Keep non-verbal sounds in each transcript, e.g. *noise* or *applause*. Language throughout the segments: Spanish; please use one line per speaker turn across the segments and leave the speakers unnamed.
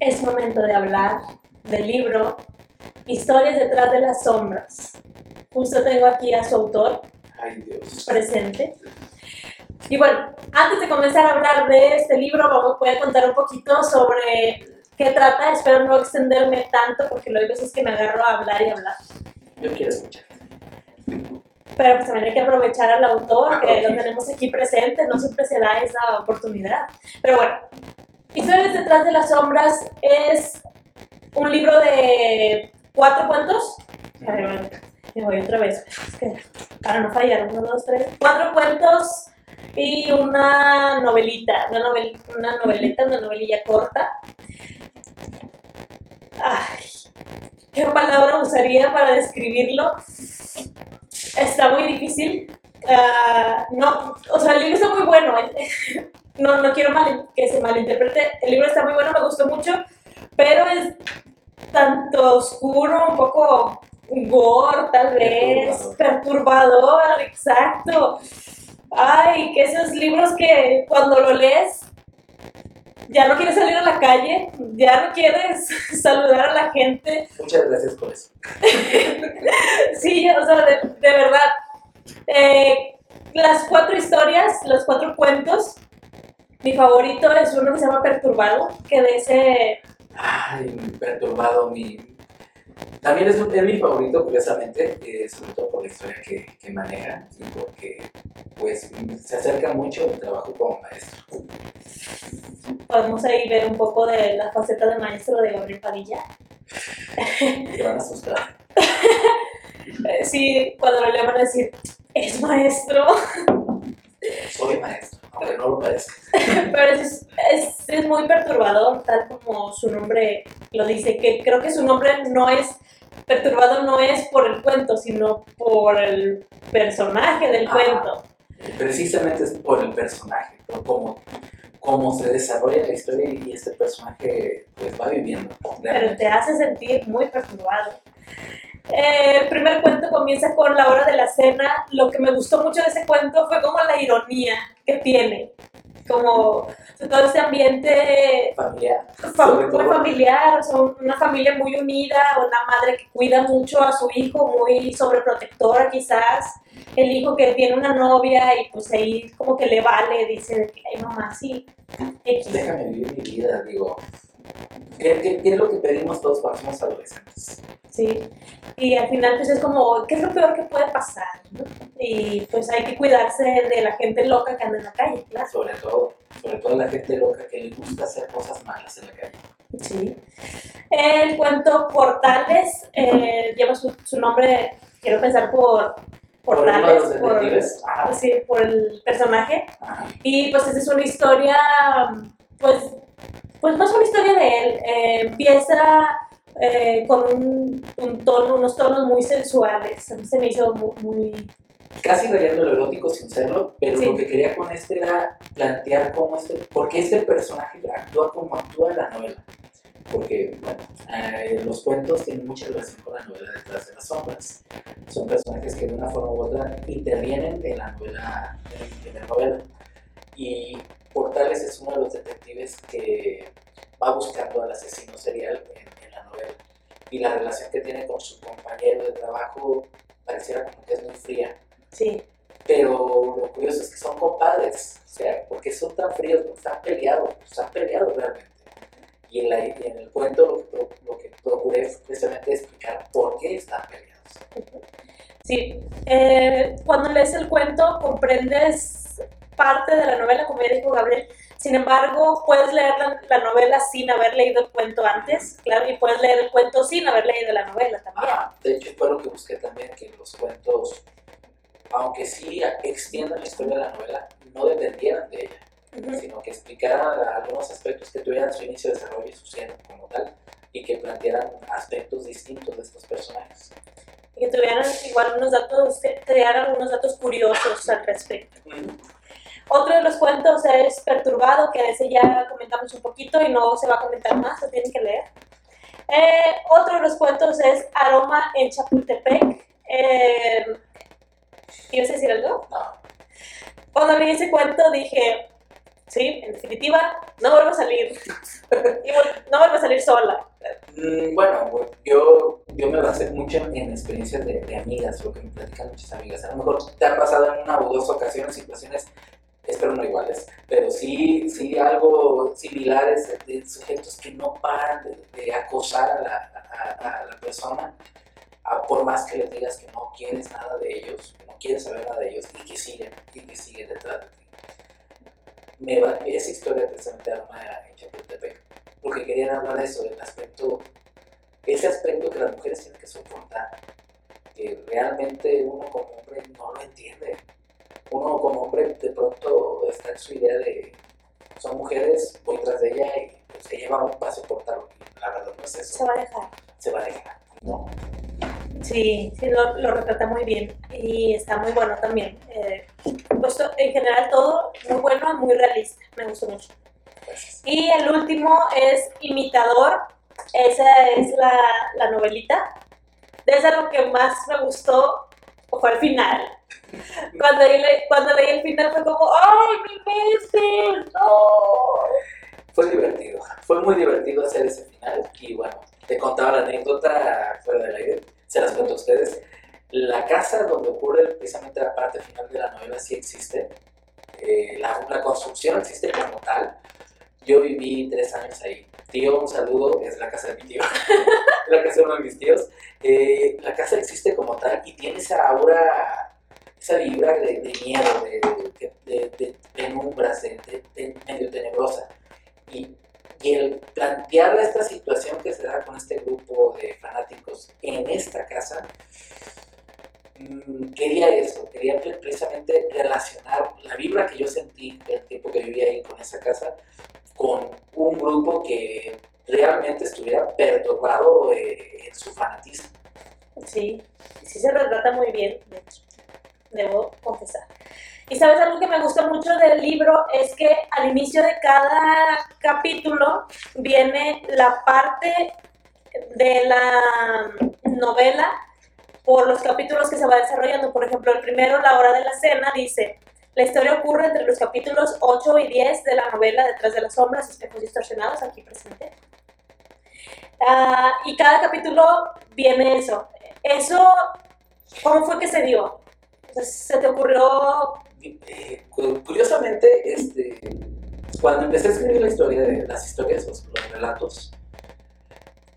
es momento de hablar del libro Historias detrás de las sombras. Justo tengo aquí a su autor
Ay, Dios.
presente. Y bueno, antes de comenzar a hablar de este libro, vamos, voy a contar un poquito sobre qué trata. Espero no extenderme tanto porque luego hay veces que me agarro a hablar y hablar.
Yo quiero escuchar.
Pero pues también hay que aprovechar al autor, que lo tenemos aquí presente, no siempre se da esa oportunidad. Pero bueno, Historias detrás de las sombras es un libro de cuatro cuentos. Me voy otra vez. Para no fallar, uno, dos, tres. Cuatro cuentos y una novelita, una, novel, una noveleta, una novelilla corta. Ay, ¿qué palabra usaría para describirlo? Está muy difícil. Ah, no, o sea, el libro está muy bueno. eh. No, no quiero mal, que se malinterprete. El libro está muy bueno, me gustó mucho, pero es tanto oscuro, un poco gore, tal vez, perturbador, exacto. Ay, que esos libros que cuando lo lees ya no quieres salir a la calle, ya no quieres *laughs* saludar a la gente.
Muchas gracias por eso. *laughs*
Sí, o sea, de, de verdad. Eh, las cuatro historias, los cuatro cuentos, mi favorito es uno que se llama Perturbado, que de ese...
Ay, perturbado mi. También es, un- es mi favorito, curiosamente, eh, sobre todo por la historia que, que maneja y porque pues se acerca mucho al trabajo como maestro.
Podemos ahí ver un poco de la faceta de maestro de Gabriel Padilla. *laughs*
Te van a asustar. *laughs*
Sí, cuando lean van a decir, es maestro.
Soy maestro, aunque no lo parezca. *laughs*
Pero es, es, es muy perturbador, tal como su nombre lo dice, que creo que su nombre no es, perturbado no es por el cuento, sino por el personaje del cuento.
Precisamente es por el personaje, por cómo, cómo se desarrolla la historia y este personaje pues va viviendo.
pero te hace sentir muy perturbado. Eh, el primer cuento comienza con la hora de la cena. Lo que me gustó mucho de ese cuento fue como la ironía que tiene, como todo este ambiente
Familiar.
muy familiar, son una familia muy unida, una madre que cuida mucho a su hijo, muy sobreprotectora quizás, el hijo que tiene una novia y pues ahí como que le vale, dice, ay mamá, sí, X".
Déjame vivir mi vida, digo. ¿Qué, qué, qué es lo que pedimos todos cuando somos adolescentes?
Sí, y al final pues es como, ¿qué es lo peor que puede pasar? no? Y pues hay que cuidarse de la gente loca que anda en la calle, claro.
Sobre todo, sobre todo la gente loca que le gusta hacer cosas malas en la calle.
Sí. El cuento Portales eh, lleva su, su nombre, quiero pensar por
Por
Portales, por,
detectives. Ajá.
sí, por el personaje.
Ajá.
Y pues esa es una historia, pues, pues más una historia de él. Eh, empieza eh, con un, un tono, unos tonos muy sensuales. Se me hizo muy, muy-
Casi rayando lo erótico sin serlo, pero
Sí.
lo que quería con este era plantear cómo este, por qué este personaje actúa como actúa en la novela. Porque, bueno, eh, los cuentos tienen mucha relación con la novela Detrás de las Sombras. Son personajes que de una forma u otra intervienen en la novela, en la novela. Y Portales es uno de los detectives que va buscando al asesino serial en, en la novela. Y la relación que tiene con su compañero de trabajo pareciera como que es muy fría.
Sí,
Pero lo curioso es que son compadres, o sea, porque son tan fríos, porque están peleados, están peleados realmente. Y en, la- y en el cuento lo que, lo que procuré fue precisamente explicar por qué están peleados.
sí. Eh, cuando lees el cuento comprendes parte de la novela, como ya dijo Gabriel. Sin embargo, puedes leer la, la novela sin haber leído el cuento antes, claro, y puedes leer el cuento sin haber leído la novela también.
Ajá, de hecho, fue lo que busqué también, que los cuentos, aunque sí extiendan la historia de la novela, no dependieran de ella,
Ujú.
sino que explicaran algunos aspectos que tuvieran su inicio, desarrollo y su cierre como tal, y que plantearan aspectos distintos de estos personajes.
Y que tuvieran igual unos datos, que te dieran algunos datos curiosos al respecto. Otro de los cuentos es Perturbado, que ese ya comentamos un poquito y no se va a comentar más, lo tienen que leer. Eh, otro de los cuentos es Aroma en Chapultepec. Eh, ¿Ibas a decir algo?
No,
Cuando leí ese cuento dije, sí, en definitiva, no vuelvo a salir. *laughs* Y no vuelvo a salir salir sola.
Mm, bueno, yo, yo me basé mucho en experiencias de, de, amigas, lo que me platican muchas amigas. A lo mejor te ha pasado en una o dos ocasiones situaciones, espero no iguales, pero sí, sí algo similares de, sujetos que no paran de, acosar a la, a, la persona, por más que les digas que no quieres nada de ellos, que no quieres saber nada de ellos, y que siguen, y que siguen detrás de ti. Me va, esa historia precisamente era en Chapultepec porque querían hablar de eso, del aspecto, ese aspecto que las mujeres tienen que soportar, que realmente uno como hombre no lo entiende. Uno como hombre de pronto está en su idea de, son mujeres, voy tras de ella y pues, se lleva va a soportarlo. La verdad no es eso.
Se va a dejar.
Se va a dejar, no.
Sí, sí, lo, lo, retrata muy bien y está muy bueno también. Eh, puesto en general todo muy bueno, muy realista, me gustó mucho. Y el último es Imitador. Esa es la, la novelita. Desde lo que más me gustó fue el final. Cuando, leí, cuando leí el final fue como, ¡ay, mi Mester! ¡No!
Fue divertido, fue muy divertido hacer ese final. Y bueno, te contaba la anécdota fuera del aire, se las cuento a ustedes. La casa donde ocurre precisamente la parte final de la novela sí existe. Eh, la, la, construcción existe como tal, yo viví tres años ahí. Tío, un saludo, es la casa de mi tío, *laughs* la casa de uno de mis tíos. Eh, la casa existe como tal y tiene esa aura, esa vibra de, miedo, de, de, penumbras, de, medio tenebrosa. Y, y el plantear esta situación que se da con este grupo de fanáticos en esta casa, mm, quería eso, quería precisamente relacionar la vibra que yo sentí el tiempo que vivía ahí con esa casa con un grupo que realmente estuviera perturbado eh, en su fanatismo.
Sí, sí se retrata muy bien, de hecho, debo confesar. Y sabes algo que me gusta mucho del libro es que al inicio de cada capítulo viene la parte de la novela por los capítulos que se va desarrollando. Por ejemplo, el primero, La hora de la cena, dice, la historia ocurre entre los capítulos 8 y 10 de la novela Detrás de las sombras, espejos distorsionados, aquí presente. Ah, y cada capítulo viene eso. Eso, ¿cómo fue que se dio? ¿Se te ocurrió?
Curiosamente, este, cuando empecé a escribir la historia las historias, los, los relatos,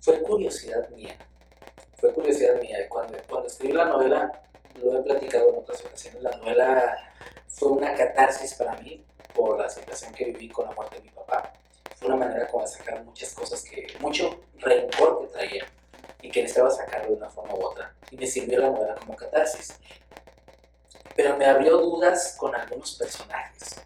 fue curiosidad mía. Fue curiosidad mía. Cuando, cuando escribí la novela, lo he platicado en otras ocasiones, la novela fue una catarsis para mí por la situación que viví con la muerte de mi papá. Fue una manera como de sacar muchas cosas que, mucho rencor que traía y que necesitaba sacarlo de una forma u otra. Y me sirvió la novela como catarsis. Pero me abrió dudas con algunos personajes.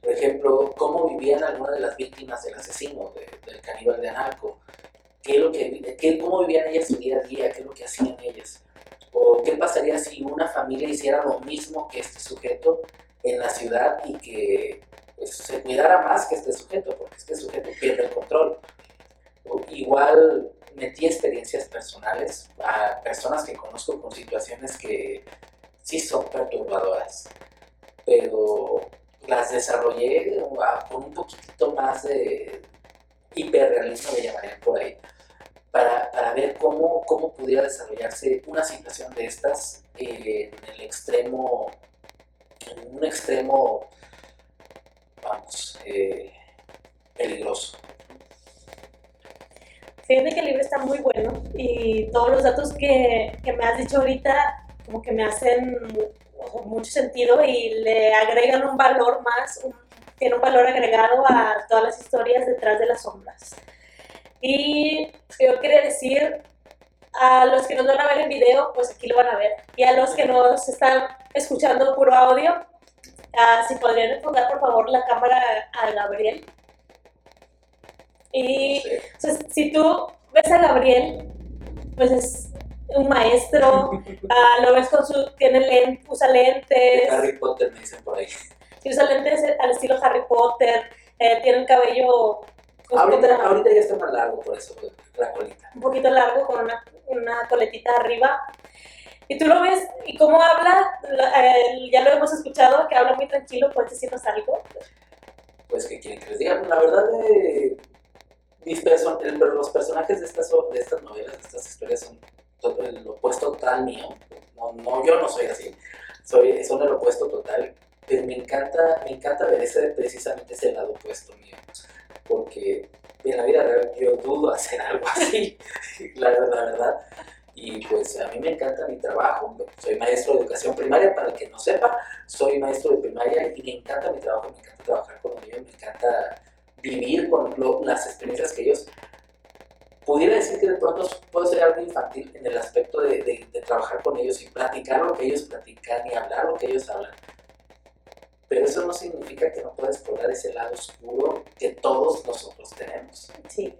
Por ejemplo, cómo vivían algunas de las víctimas del asesino, del caníbal de Anarco. ¿Qué lo que, qué, ¿Cómo vivían ellas su día a día? ¿Qué es lo que hacían ellas? ¿O qué pasaría si una familia hiciera lo mismo que este sujeto en la ciudad y que pues, se cuidara más que este sujeto? Porque este sujeto pierde el control. igual metí experiencias personales a personas que conozco con situaciones que sí son perturbadoras, pero las desarrollé con un poquitito más de hiperrealismo, me llamarían por ahí para, para ver cómo, cómo, pudiera desarrollarse una situación de estas en el extremo, en un extremo, vamos, eh, peligroso.
Fíjate que el libro está muy bueno y todos los datos que, que me has dicho ahorita como que me hacen mucho sentido y le agregan un valor más, tiene un valor agregado a todas las historias detrás de las sombras. Y yo quería decir a los que nos van a ver en video, pues aquí lo van a ver. Y a los que nos están escuchando puro audio, uh, si podrían enfocar por favor la cámara a Gabriel. Y si tú ves a Gabriel, pues es un maestro, uh, *laughs* lo ves con su, tiene lente, usa lentes.
Harry Potter me dicen por ahí.
Y usa lentes al estilo Harry Potter, eh, tiene el cabello
ahorita, ahorita, ya está más largo, por eso la colita.
Un poquito largo, con una, una coletita arriba. Y tú lo ves, y cómo habla, eh, ya lo hemos escuchado, que habla muy tranquilo, ¿puedes decirnos algo?
Pues, ¿qué quieren que les diga? La verdad, eh, mis person el, los personajes de estas, de estas novelas, de estas historias son el opuesto total mío. No, no, yo no soy así, soy, son el opuesto total, pero me encanta, me encanta ver ese, precisamente ese lado opuesto mío, porque en la vida real yo dudo hacer *laughs* algo así, la, la verdad. Y pues a mí me encanta mi trabajo, soy maestro de educación primaria, para el que no sepa, soy maestro de primaria y me encanta mi trabajo, me encanta trabajar con ellos, me encanta vivir con las experiencias que ellos pudiera decir que de pronto puede ser algo infantil en el aspecto de, de, trabajar con ellos y platicar lo que ellos platican y hablar lo que ellos hablan. Pero eso no significa que no pueda explorar ese lado oscuro que todos nosotros tenemos.
Sí.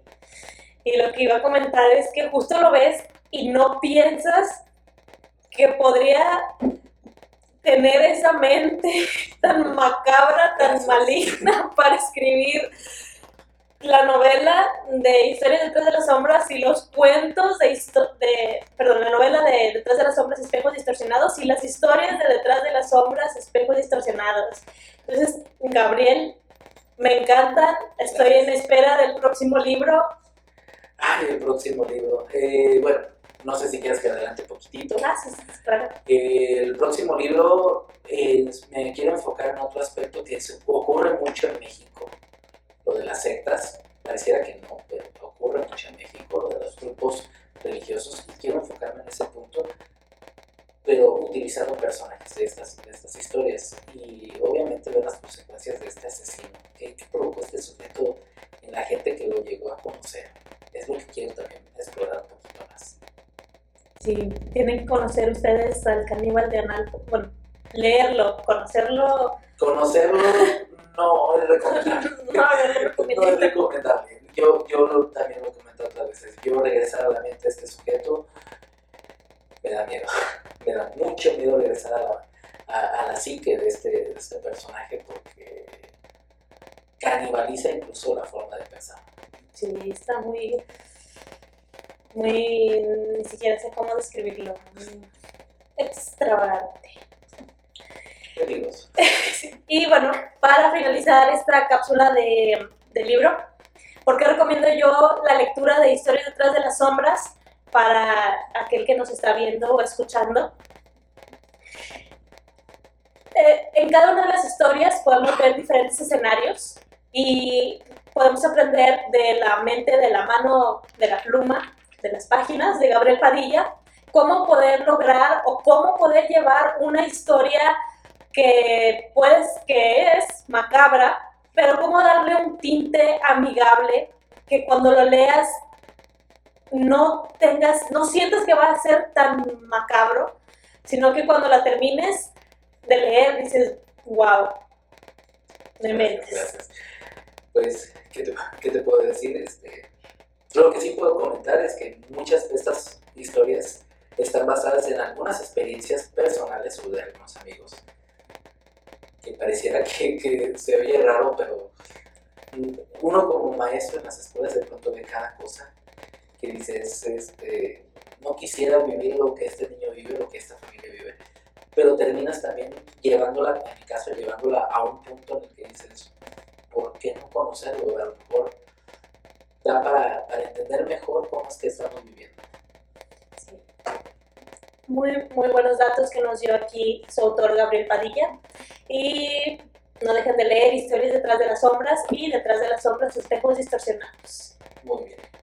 Y lo que iba a comentar es que justo lo ves y no piensas que podría tener esa mente *laughs* tan macabra, tan maligna para escribir de Historias detrás de las sombras y los cuentos de, de perdón, la novela de Detrás de las sombras, espejos distorsionados y las historias de Detrás de las sombras, espejos distorsionados. Entonces, Gabriel, me encanta, estoy en espera del próximo libro.
Ay, el próximo libro. Eh, bueno, no sé si quieres que adelante poquitito.
Gracias, claro.
el próximo libro eh, me quiero enfocar en otro aspecto que ocurre mucho en México. Lo de las sectas, pareciera que no, ocurre mucho en México, de los grupos religiosos. Y quiero enfocarme en ese punto, pero utilizando personajes de estas, de estas historias. Y obviamente ver las consecuencias de este asesino. ¿Qué, qué provocó este sujeto en la gente que lo llegó a conocer? Es lo que quiero también explorar un poquito más.
Sí, tienen que conocer ustedes al caníbal de Analco. Bueno, leerlo, conocerlo.
Conocerlo *laughs* no es recomendable. no, es recomendable. Yo, yo también lo he comentado otras veces. Yo regresar a la mente de este sujeto me da miedo. *laughs* Me da mucho miedo regresar a la, a, la psique de este, de este personaje porque canibaliza incluso la forma de pensar.
Sí, está muy muy, ni siquiera sé cómo describirlo, extravagante. *laughs* y bueno, para finalizar esta cápsula de, de libro, ¿por qué recomiendo yo la lectura de Historias detrás de las sombras para aquel que nos está viendo o escuchando? Eh, en cada una de las historias podemos ver diferentes escenarios y podemos aprender de la mente, de la mano, de la pluma, de las páginas de Gabriel Padilla, cómo poder lograr o cómo poder llevar una historia que pues que es macabra, pero cómo darle un tinte amigable que cuando lo leas no tengas, no sientas que va a ser tan macabro, sino que cuando la termines de leer dices, wow, me
metes. Pues, ¿qué te, ¿qué te, puedo decir? Este, lo que sí puedo comentar es que muchas de estas historias están basadas en algunas experiencias personales o de algunos amigos. Que pareciera que, se oye raro, pero uno como maestro en las escuelas de pronto ve cada cosa que dices, este, no quisiera vivir lo que este niño vive, lo que esta familia vive, pero terminas también llevándola, en mi caso, llevándola a un punto en el que dices, ¿por qué no conocerlo? A lo mejor da para, entender mejor cómo es que estamos viviendo. Sí.
Muy, muy buenos datos que nos dio aquí su autor Gabriel Padilla. Y no dejen de leer Historias detrás de las sombras y detrás de las sombras espejos distorsionados.
Muy bien.